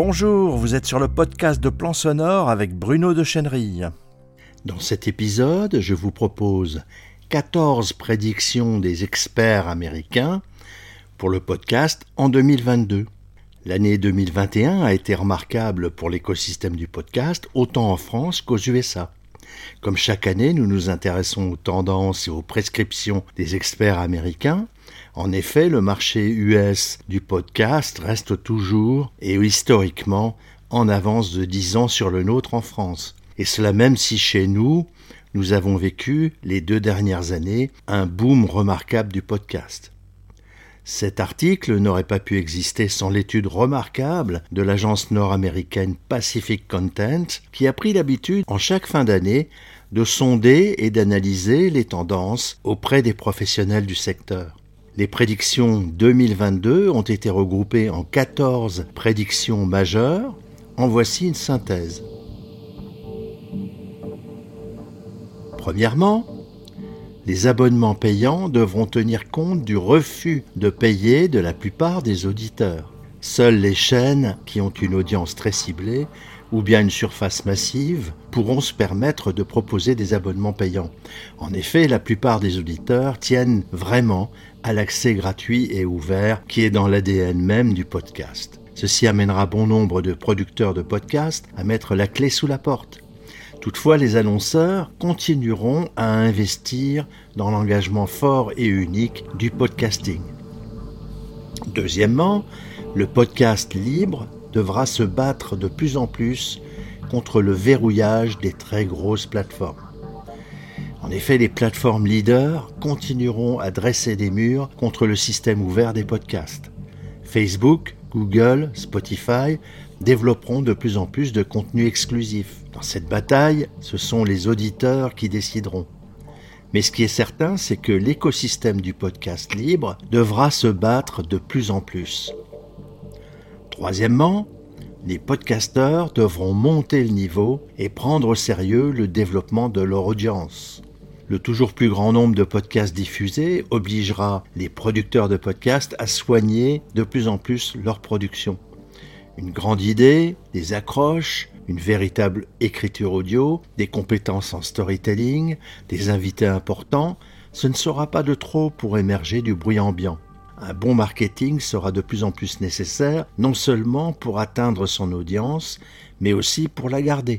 Bonjour, vous êtes sur le podcast de Plan Sonore avec Bruno de Chenerille. Dans cet épisode, je vous propose 14 prédictions des experts américains pour le podcast en 2022. L'année 2021 a été remarquable pour l'écosystème du podcast, autant en France qu'aux USA. Comme chaque année, nous nous intéressons aux tendances et aux prescriptions des experts américains. En effet, le marché US du podcast reste toujours et historiquement en avance de 10 ans sur le nôtre en France. Et cela même si chez nous, nous avons vécu les deux dernières années un boom remarquable du podcast. Cet article n'aurait pas pu exister sans l'étude remarquable de l'agence nord-américaine Pacific Content, qui a pris l'habitude, en chaque fin d'année, de sonder et d'analyser les tendances auprès des professionnels du secteur. Les prédictions 2022 ont été regroupées en 14 prédictions majeures. En voici une synthèse. Premièrement, les abonnements payants devront tenir compte du refus de payer de la plupart des auditeurs. Seules les chaînes qui ont une audience très ciblée ou bien une surface massive pourront se permettre de proposer des abonnements payants. En effet, la plupart des auditeurs tiennent vraiment à l'accès gratuit et ouvert qui est dans l'ADN même du podcast. Ceci amènera bon nombre de producteurs de podcasts à mettre la clé sous la porte. Toutefois, les annonceurs continueront à investir dans l'engagement fort et unique du podcasting. Deuxièmement, le podcast libre devra se battre de plus en plus contre le verrouillage des très grosses plateformes. En effet, les plateformes leaders continueront à dresser des murs contre le système ouvert des podcasts. Facebook, Google, Spotify développeront de plus en plus de contenus exclusifs. Dans cette bataille, ce sont les auditeurs qui décideront. Mais ce qui est certain, c'est que l'écosystème du podcast libre devra se battre de plus en plus. Troisièmement, les podcasteurs devront monter le niveau et prendre au sérieux le développement de leur audience. Le toujours plus grand nombre de podcasts diffusés obligera les producteurs de podcasts à soigner de plus en plus leur production. Une grande idée, des accroches, une véritable écriture audio, des compétences en storytelling, des invités importants, ce ne sera pas de trop pour émerger du bruit ambiant. Un bon marketing sera de plus en plus nécessaire, non seulement pour atteindre son audience, mais aussi pour la garder.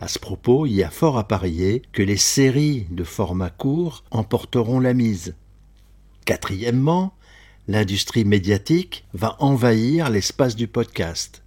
À ce propos, il y a fort à parier que les séries de format court emporteront la mise. Quatrièmement, l'industrie médiatique va envahir l'espace du podcast.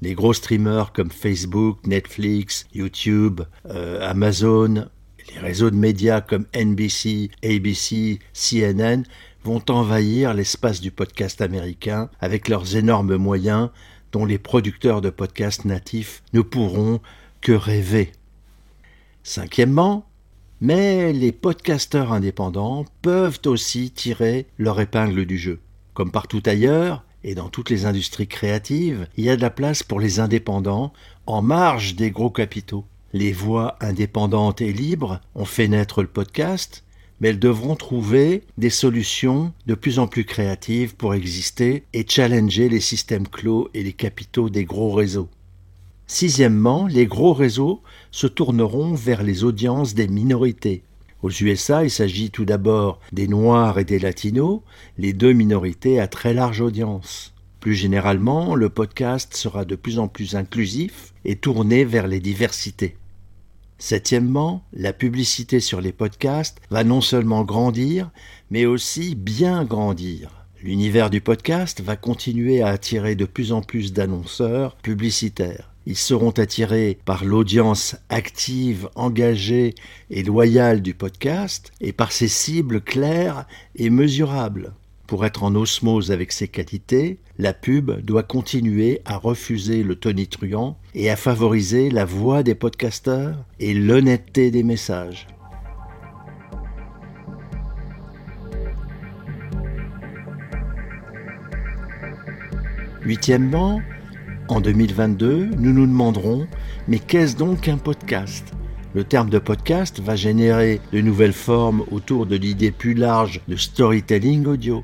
Les gros streamers comme Facebook, Netflix, YouTube, euh, Amazon, les réseaux de médias comme NBC, ABC, CNN vont envahir l'espace du podcast américain avec leurs énormes moyens dont les producteurs de podcasts natifs ne pourront que rêver. Cinquièmement, mais les podcasteurs indépendants peuvent aussi tirer leur épingle du jeu. Comme partout ailleurs, et dans toutes les industries créatives, il y a de la place pour les indépendants en marge des gros capitaux. Les voix indépendantes et libres ont fait naître le podcast, mais elles devront trouver des solutions de plus en plus créatives pour exister et challenger les systèmes clos et les capitaux des gros réseaux. Sixièmement, les gros réseaux se tourneront vers les audiences des minorités. Aux USA, il s'agit tout d'abord des Noirs et des Latinos, les deux minorités à très large audience. Plus généralement, le podcast sera de plus en plus inclusif et tourné vers les diversités. Septièmement, la publicité sur les podcasts va non seulement grandir, mais aussi bien grandir. L'univers du podcast va continuer à attirer de plus en plus d'annonceurs publicitaires. Ils seront attirés par l'audience active, engagée et loyale du podcast et par ses cibles claires et mesurables. Pour être en osmose avec ses qualités, la pub doit continuer à refuser le tonitruant et à favoriser la voix des podcasteurs et l'honnêteté des messages. Huitièmement, en 2022, nous nous demanderons, mais qu'est-ce donc un podcast? Le terme de podcast va générer de nouvelles formes autour de l'idée plus large de storytelling audio.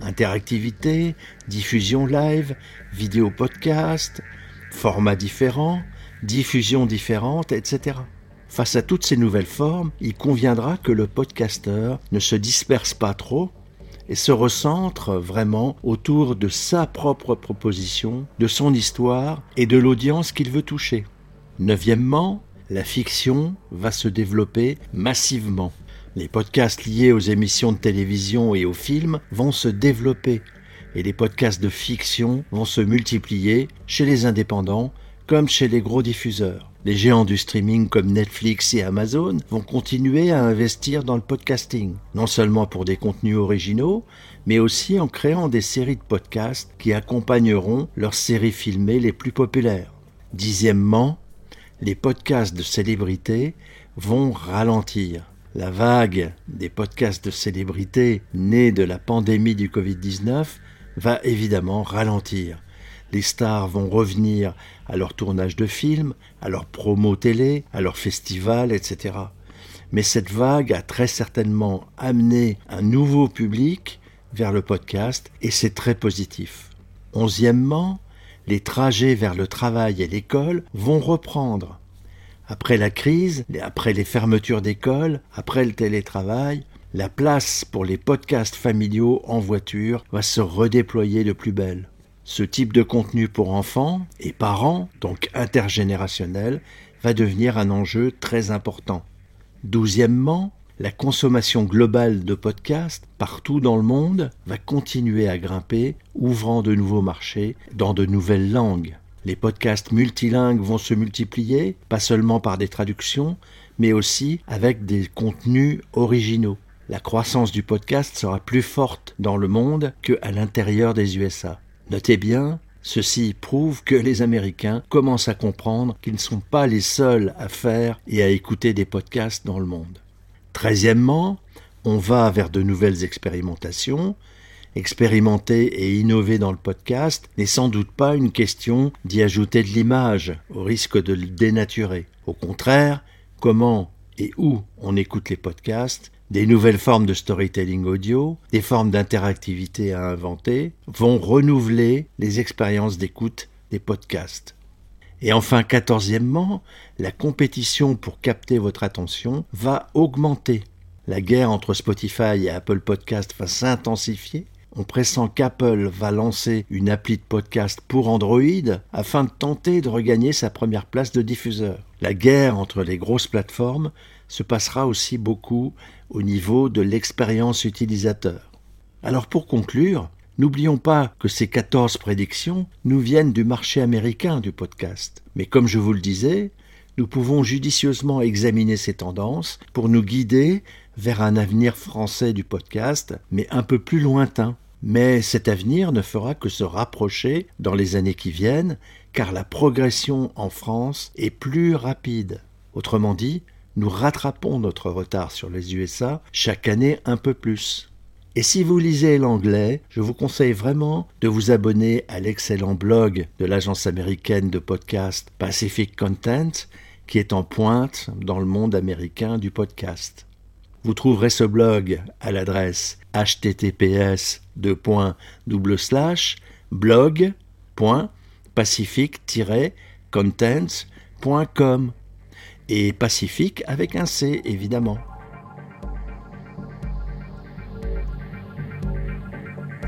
Interactivité, diffusion live, vidéo podcast, formats différents, diffusion différente, etc. Face à toutes ces nouvelles formes, il conviendra que le podcasteur ne se disperse pas trop et se recentre vraiment autour de sa propre proposition, de son histoire et de l'audience qu'il veut toucher. Neuvièmement, la fiction va se développer massivement. Les podcasts liés aux émissions de télévision et aux films vont se développer et les podcasts de fiction vont se multiplier chez les indépendants comme chez les gros diffuseurs. Les géants du streaming comme Netflix et Amazon vont continuer à investir dans le podcasting, non seulement pour des contenus originaux, mais aussi en créant des séries de podcasts qui accompagneront leurs séries filmées les plus populaires. Dixièmement, les podcasts de célébrités vont ralentir. La vague des podcasts de célébrités née de la pandémie du Covid-19 va évidemment ralentir les stars vont revenir à leur tournage de films, à leur promo télé, à leur festival, etc. Mais cette vague a très certainement amené un nouveau public vers le podcast et c'est très positif. Onzièmement, les trajets vers le travail et l'école vont reprendre. Après la crise, après les fermetures d'écoles, après le télétravail, la place pour les podcasts familiaux en voiture va se redéployer de plus belle. Ce type de contenu pour enfants et parents, donc intergénérationnel, va devenir un enjeu très important. Douzièmement, la consommation globale de podcasts partout dans le monde va continuer à grimper, ouvrant de nouveaux marchés dans de nouvelles langues. Les podcasts multilingues vont se multiplier, pas seulement par des traductions, mais aussi avec des contenus originaux. La croissance du podcast sera plus forte dans le monde qu'à l'intérieur des USA. Notez bien, ceci prouve que les Américains commencent à comprendre qu'ils ne sont pas les seuls à faire et à écouter des podcasts dans le monde. Treizièmement, on va vers de nouvelles expérimentations. Expérimenter et innover dans le podcast n'est sans doute pas une question d'y ajouter de l'image, au risque de le dénaturer. Au contraire, comment et où on écoute les podcasts des nouvelles formes de storytelling audio, des formes d'interactivité à inventer, vont renouveler les expériences d'écoute des podcasts. Et enfin, quatorzièmement, la compétition pour capter votre attention va augmenter. La guerre entre Spotify et Apple Podcast va s'intensifier. On pressent qu'Apple va lancer une appli de podcast pour Android afin de tenter de regagner sa première place de diffuseur. La guerre entre les grosses plateformes se passera aussi beaucoup au niveau de l'expérience utilisateur. Alors pour conclure, n'oublions pas que ces 14 prédictions nous viennent du marché américain du podcast. Mais comme je vous le disais, nous pouvons judicieusement examiner ces tendances pour nous guider vers un avenir français du podcast, mais un peu plus lointain. Mais cet avenir ne fera que se rapprocher dans les années qui viennent, car la progression en France est plus rapide. Autrement dit, nous rattrapons notre retard sur les USA chaque année un peu plus. Et si vous lisez l'anglais, je vous conseille vraiment de vous abonner à l'excellent blog de l'agence américaine de podcast Pacific Content, qui est en pointe dans le monde américain du podcast. Vous trouverez ce blog à l'adresse https blog.pacific-contents.com et Pacifique avec un C évidemment.